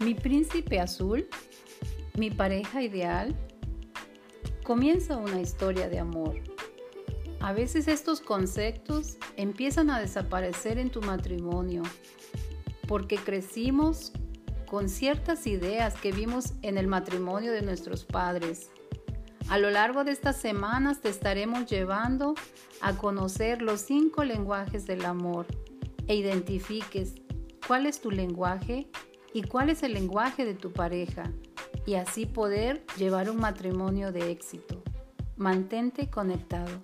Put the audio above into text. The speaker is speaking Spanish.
Mi príncipe azul, mi pareja ideal, comienza una historia de amor. A veces estos conceptos empiezan a desaparecer en tu matrimonio porque crecimos con ciertas ideas que vimos en el matrimonio de nuestros padres. A lo largo de estas semanas te estaremos llevando a conocer los cinco lenguajes del amor e identifiques cuál es tu lenguaje y cuál es el lenguaje de tu pareja y así poder llevar un matrimonio de éxito. Mantente conectado.